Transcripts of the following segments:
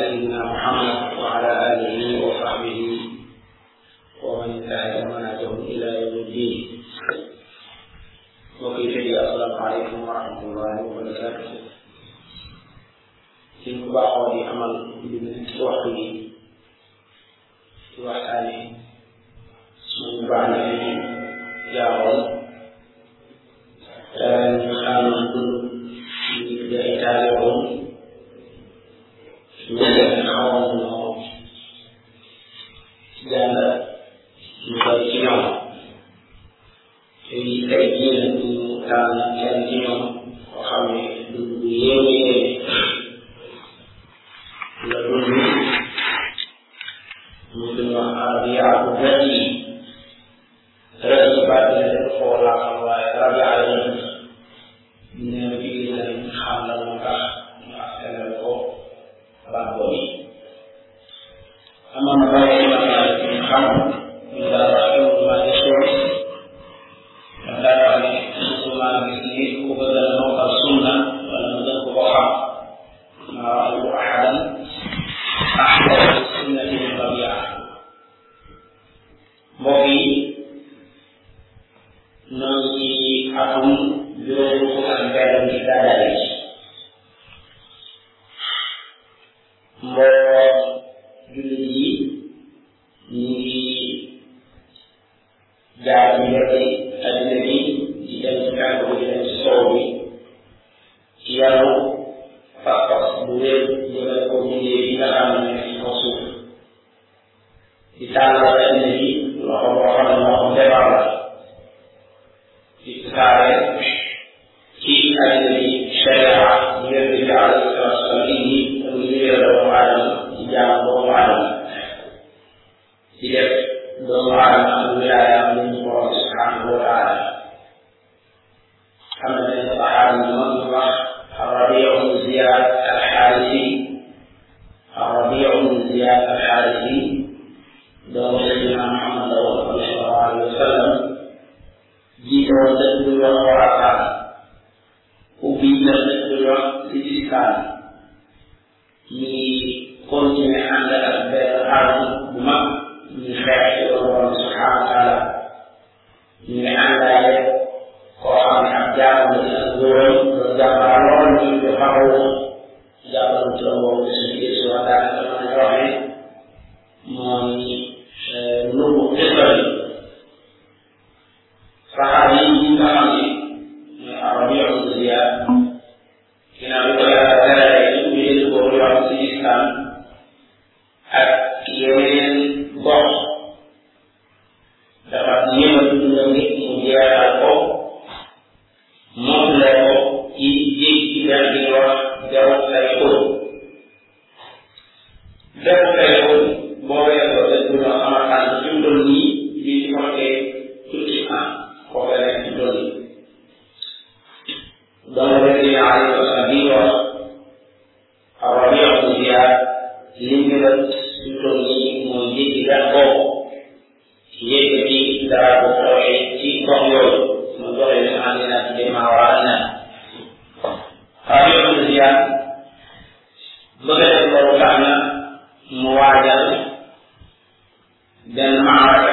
سيدنا محمد وعلى آله هذه الشريعة ليرجع على صدره ويجير له على إجابة له على tidak berlarang wilayah Allah Subhanahu wa taala. Kama dari sahabat Rasulullah Rabi'un Ziyad Al-Harisi Rabi'un Ziyad Al-Harisi dari Sayyidina Muhammad sallallahu alaihi wasallam jika terduga orang misali ñi continuer ànd ak benn arme bu mag ñu xeex ci borom subhanahu wa taala ñu ngi àndaale koo xam ne ab jaamu la ci ak góoram ba jàmbara lool ñu ñu xaw jàmbaru ci la boobu suñu gis wa daanaka mën a joxe secara konsolidasi ikromul untuk ilmu anina di mawarana. Kami kemudian mengenai dan ma'arif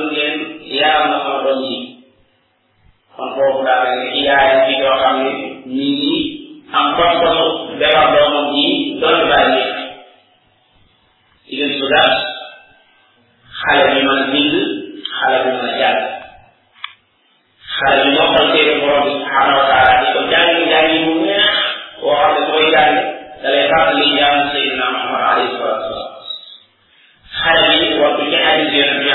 lu ngeen yaram na xol doon yi kon foofu daa mel ni yaay ci yoo xam ne ñi ngi am pas-pasu defar doomam yi doon bàyyi nekk jigéen su daal xale bi mën bind xale bi mën a jàng xale bi moo xam borom subhanahu wa taala ko mu da lay Muhammad alayhi salatu ci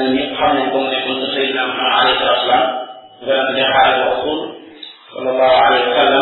ñi ñëpp xam nañ ko mu nekkoon sa sayyidina Muhammad alayhi salaam nga daan jaxaale wa rasul sallallahu alayhi wa sallam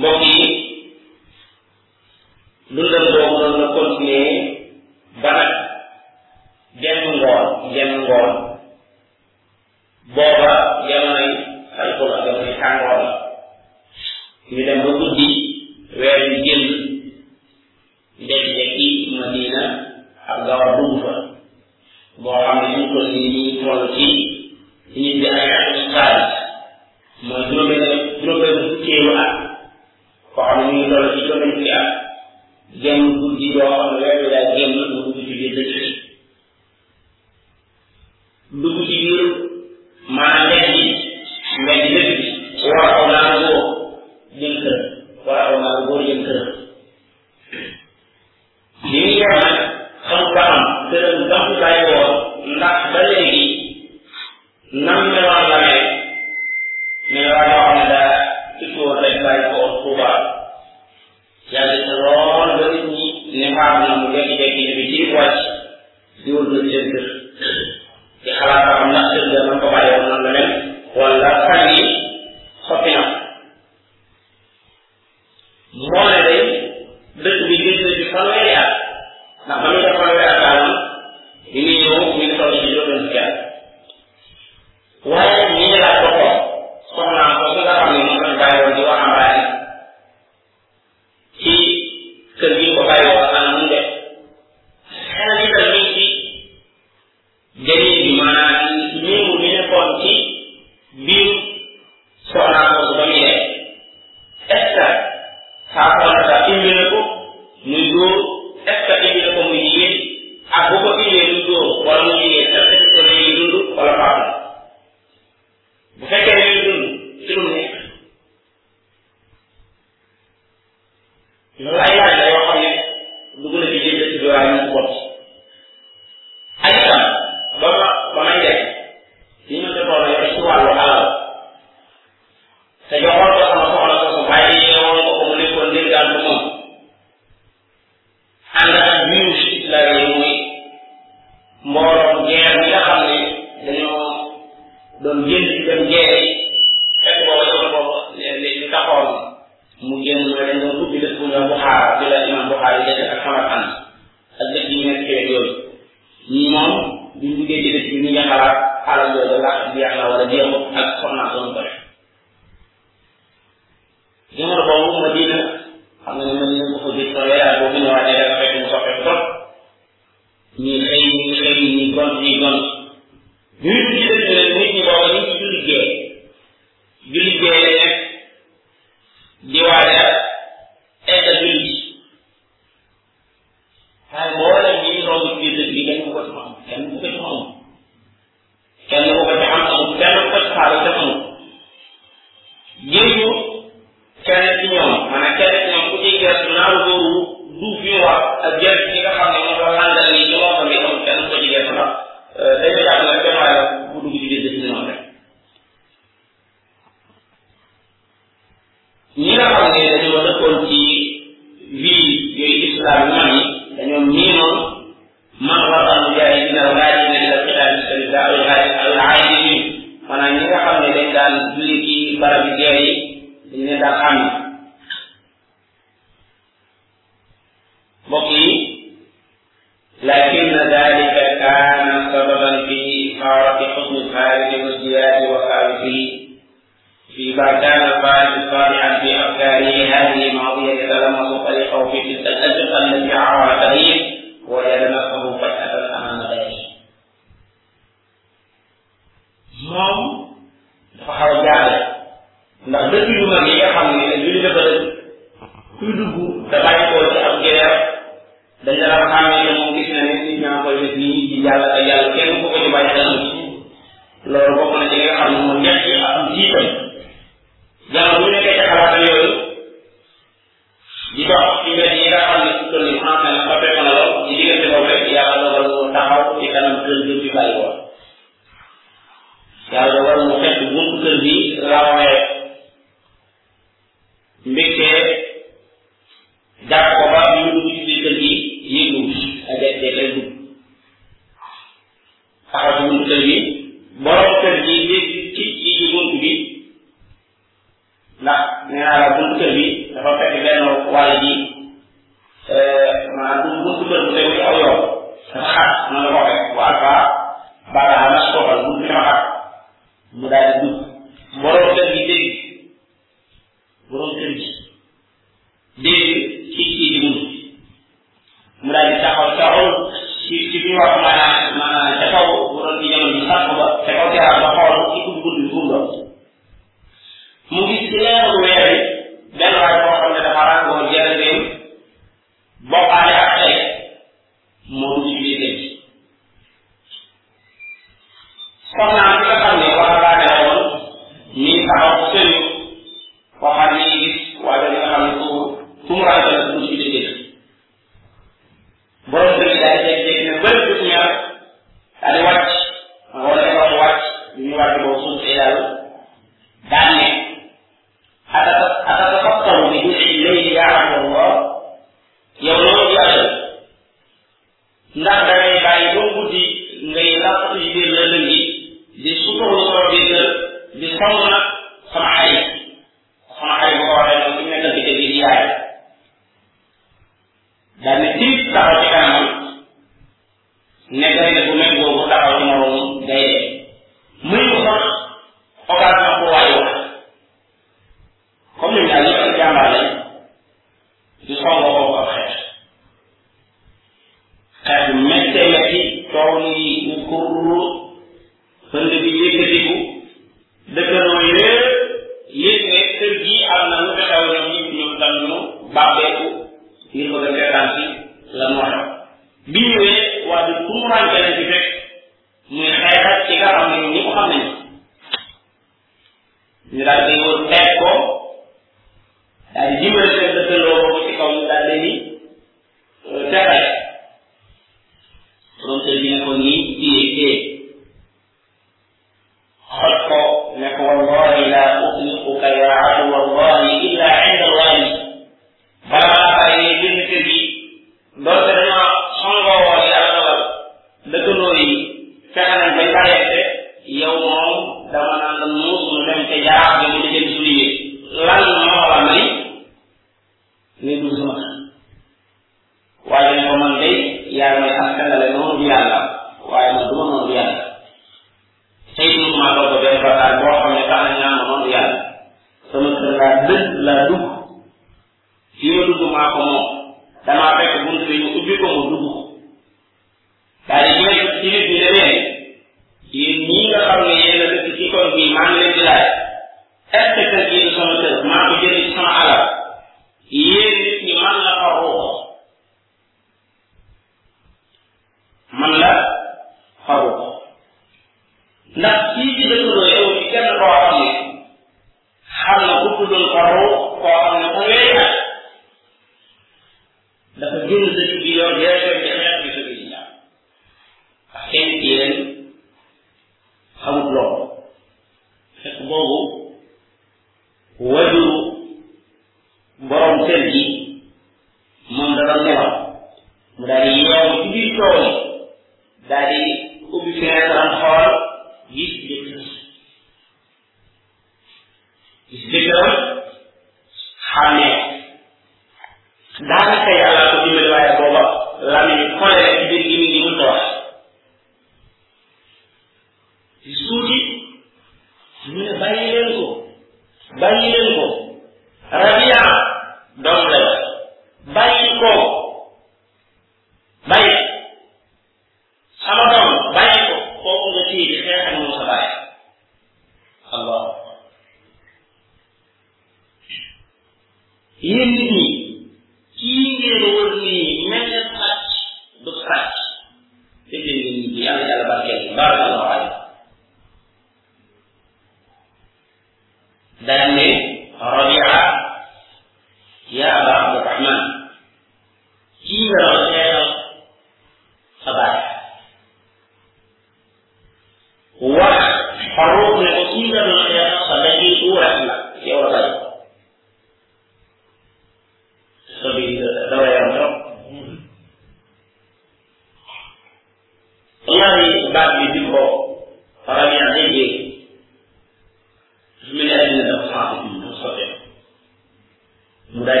mu daal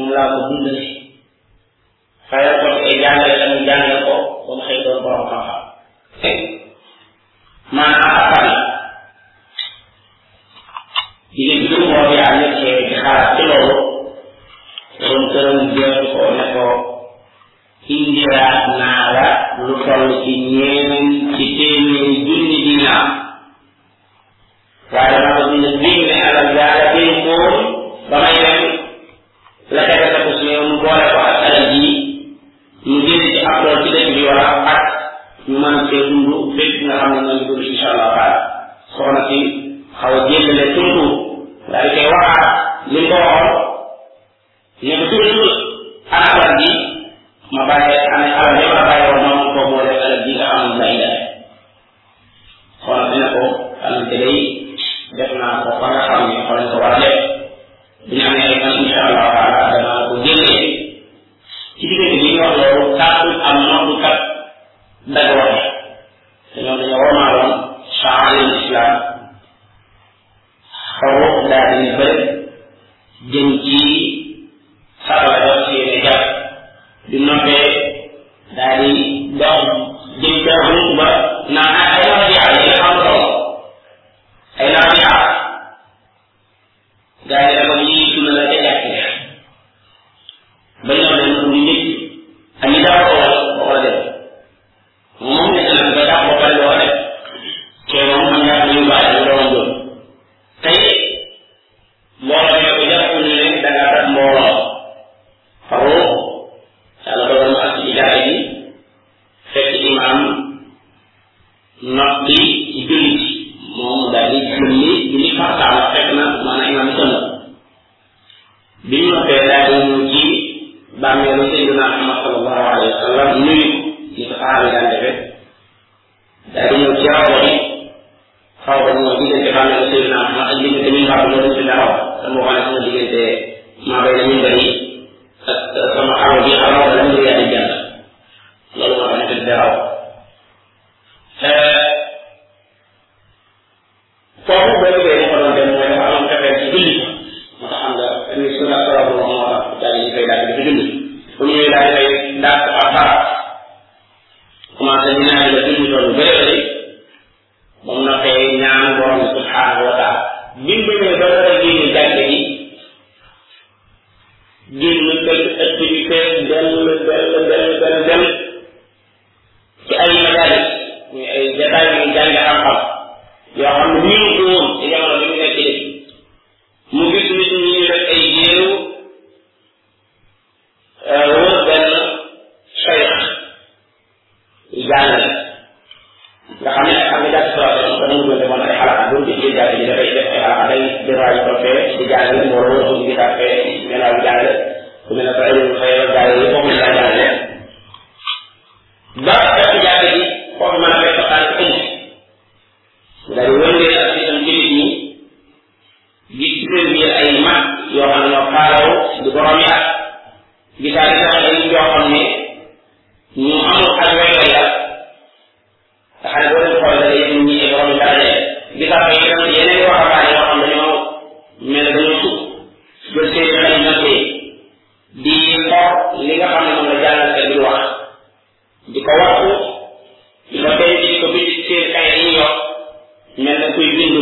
moom laa ko dundale xayal ko koy jàngale la mu jàngale ko ba mu xëy borom xam-xam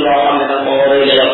Quran and authority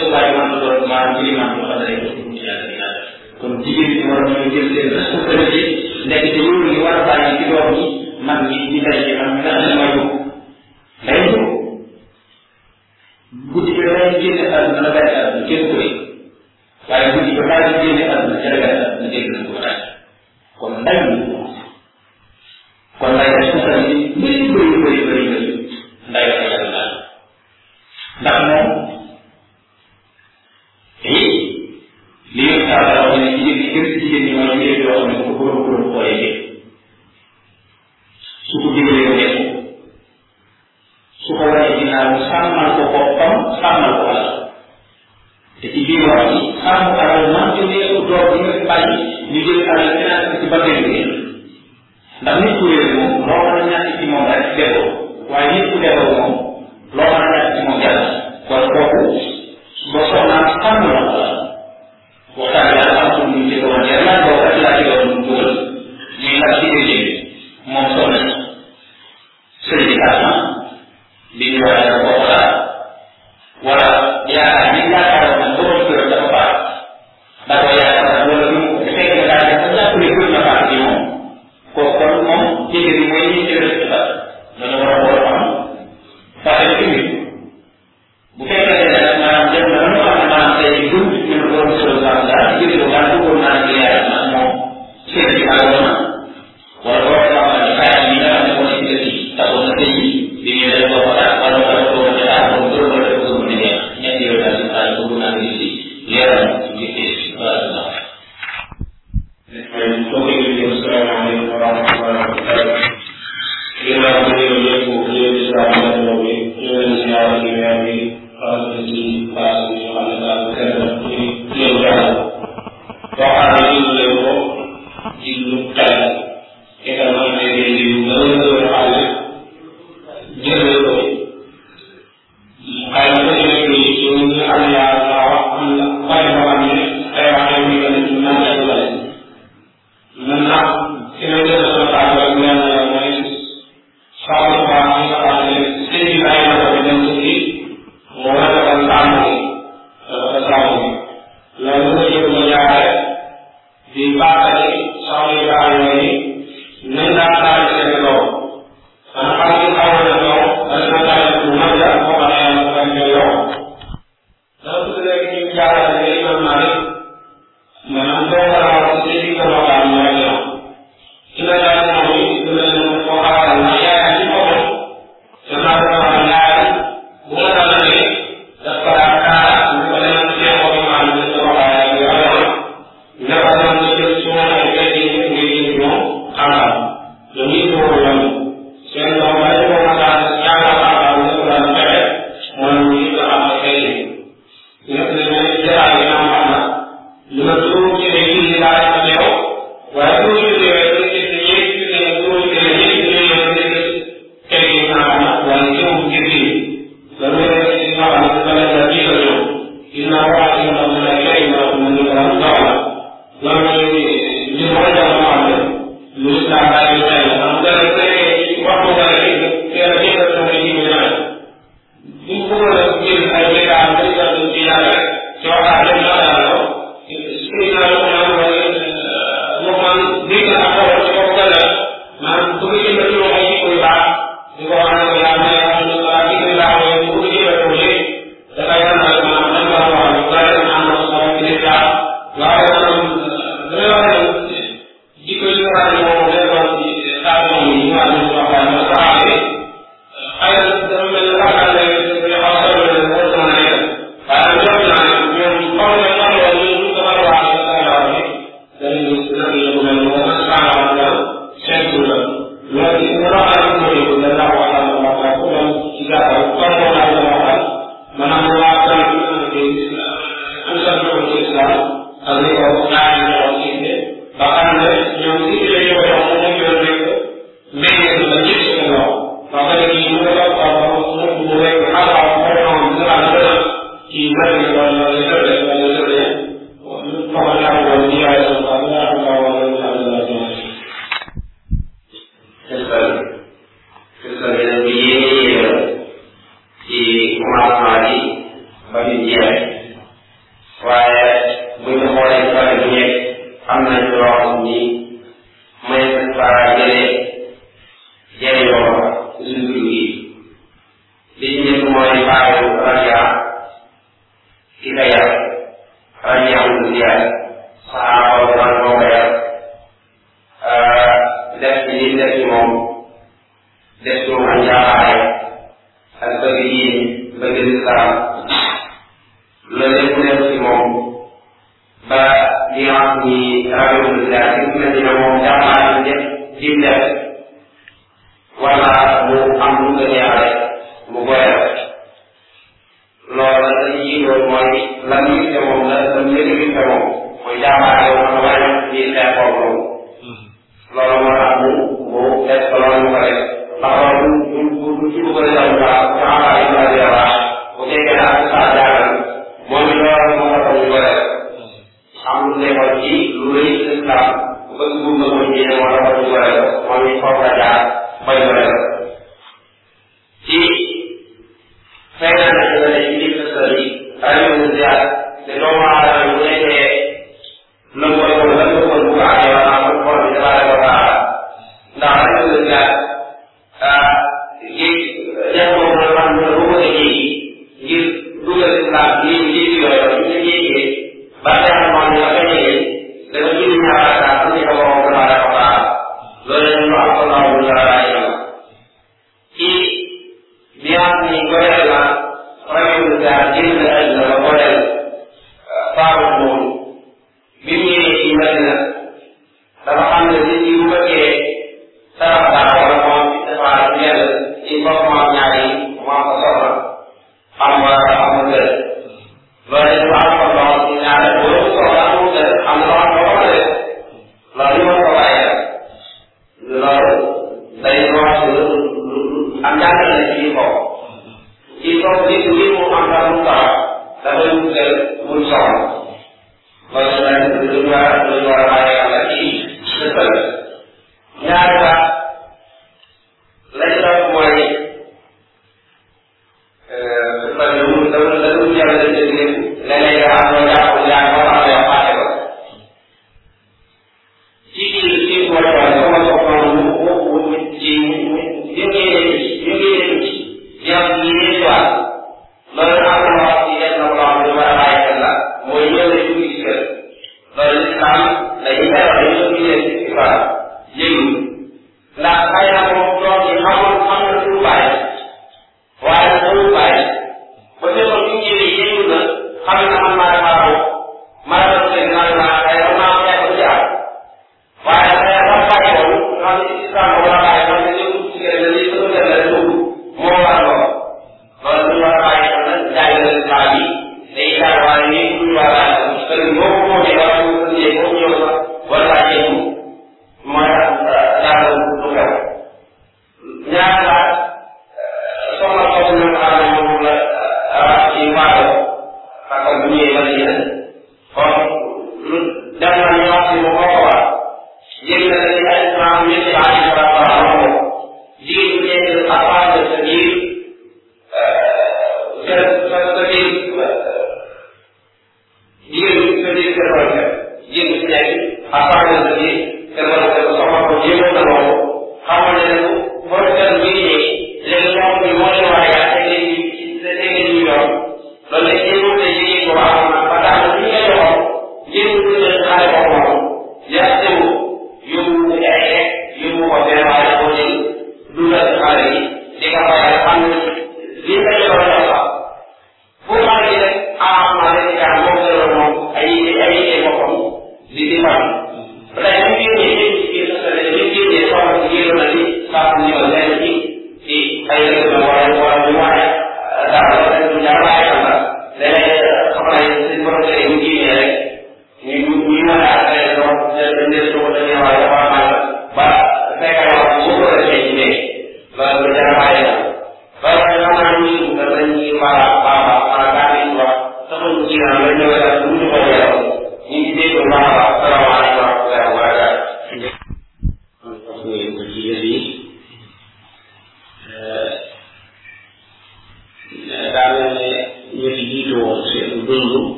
Sulaiman turut mengiriman kepada ibu Kunjir orang menjir terus terus dari dulu luar dari kita ini, mungkin kita jangan mengenal Thank you. ยามาเร็ว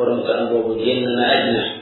ورب أن أبو جنة أجنح